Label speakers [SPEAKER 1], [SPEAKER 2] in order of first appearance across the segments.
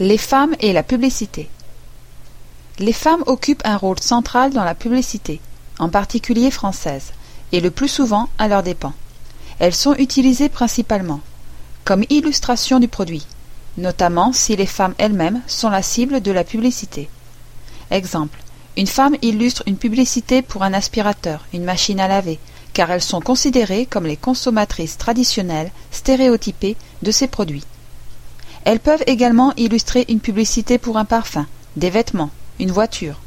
[SPEAKER 1] Les femmes et la publicité. Les femmes occupent un rôle central dans la publicité, en particulier française, et le plus souvent à leurs dépens. Elles sont utilisées principalement comme illustration du produit, notamment si les femmes elles-mêmes sont la cible de la publicité. Exemple. Une femme illustre une publicité pour un aspirateur, une machine à laver, car elles sont considérées comme les consommatrices traditionnelles, stéréotypées de ces produits. Elles peuvent également illustrer une publicité pour un parfum, des vêtements, une voiture.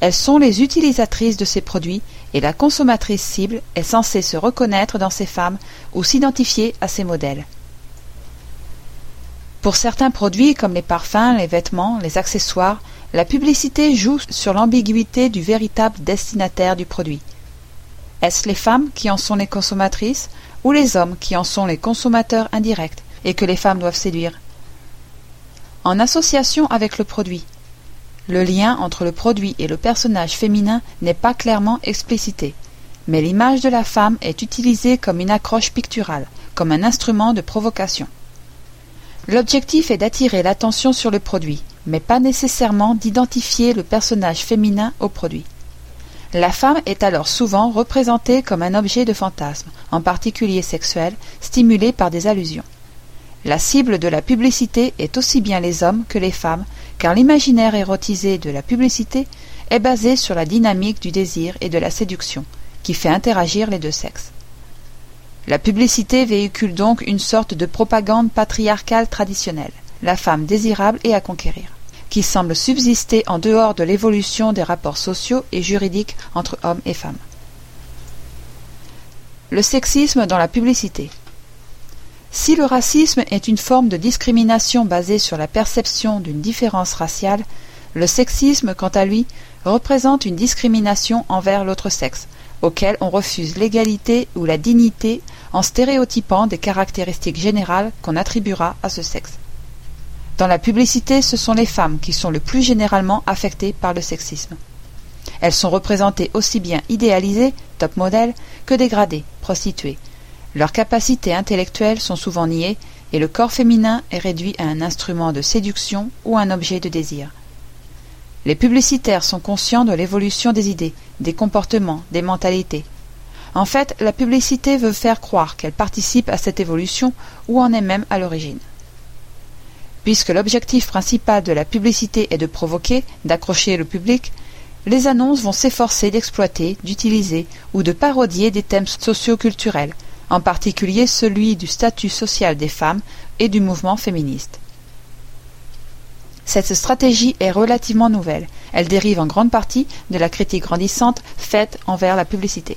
[SPEAKER 1] Elles sont les utilisatrices de ces produits et la consommatrice cible est censée se reconnaître dans ces femmes ou s'identifier à ces modèles. Pour certains produits comme les parfums, les vêtements, les accessoires, la publicité joue sur l'ambiguïté du véritable destinataire du produit. Est-ce les femmes qui en sont les consommatrices ou les hommes qui en sont les consommateurs indirects et que les femmes doivent séduire? En association avec le produit. Le lien entre le produit et le personnage féminin n'est pas clairement explicité, mais l'image de la femme est utilisée comme une accroche picturale, comme un instrument de provocation. L'objectif est d'attirer l'attention sur le produit, mais pas nécessairement d'identifier le personnage féminin au produit. La femme est alors souvent représentée comme un objet de fantasme, en particulier sexuel, stimulé par des allusions. La cible de la publicité est aussi bien les hommes que les femmes, car l'imaginaire érotisé de la publicité est basé sur la dynamique du désir et de la séduction, qui fait interagir les deux sexes. La publicité véhicule donc une sorte de propagande patriarcale traditionnelle, la femme désirable et à conquérir, qui semble subsister en dehors de l'évolution des rapports sociaux et juridiques entre hommes et femmes. Le sexisme dans la publicité. Si le racisme est une forme de discrimination basée sur la perception d'une différence raciale, le sexisme, quant à lui, représente une discrimination envers l'autre sexe, auquel on refuse l'égalité ou la dignité en stéréotypant des caractéristiques générales qu'on attribuera à ce sexe. Dans la publicité, ce sont les femmes qui sont le plus généralement affectées par le sexisme. Elles sont représentées aussi bien idéalisées, top modèles, que dégradées, prostituées, leurs capacités intellectuelles sont souvent niées et le corps féminin est réduit à un instrument de séduction ou un objet de désir. Les publicitaires sont conscients de l'évolution des idées, des comportements, des mentalités. En fait, la publicité veut faire croire qu'elle participe à cette évolution ou en est même à l'origine. Puisque l'objectif principal de la publicité est de provoquer, d'accrocher le public, les annonces vont s'efforcer d'exploiter, d'utiliser ou de parodier des thèmes socioculturels, en particulier celui du statut social des femmes et du mouvement féministe. Cette stratégie est relativement nouvelle. Elle dérive en grande partie de la critique grandissante faite envers la publicité.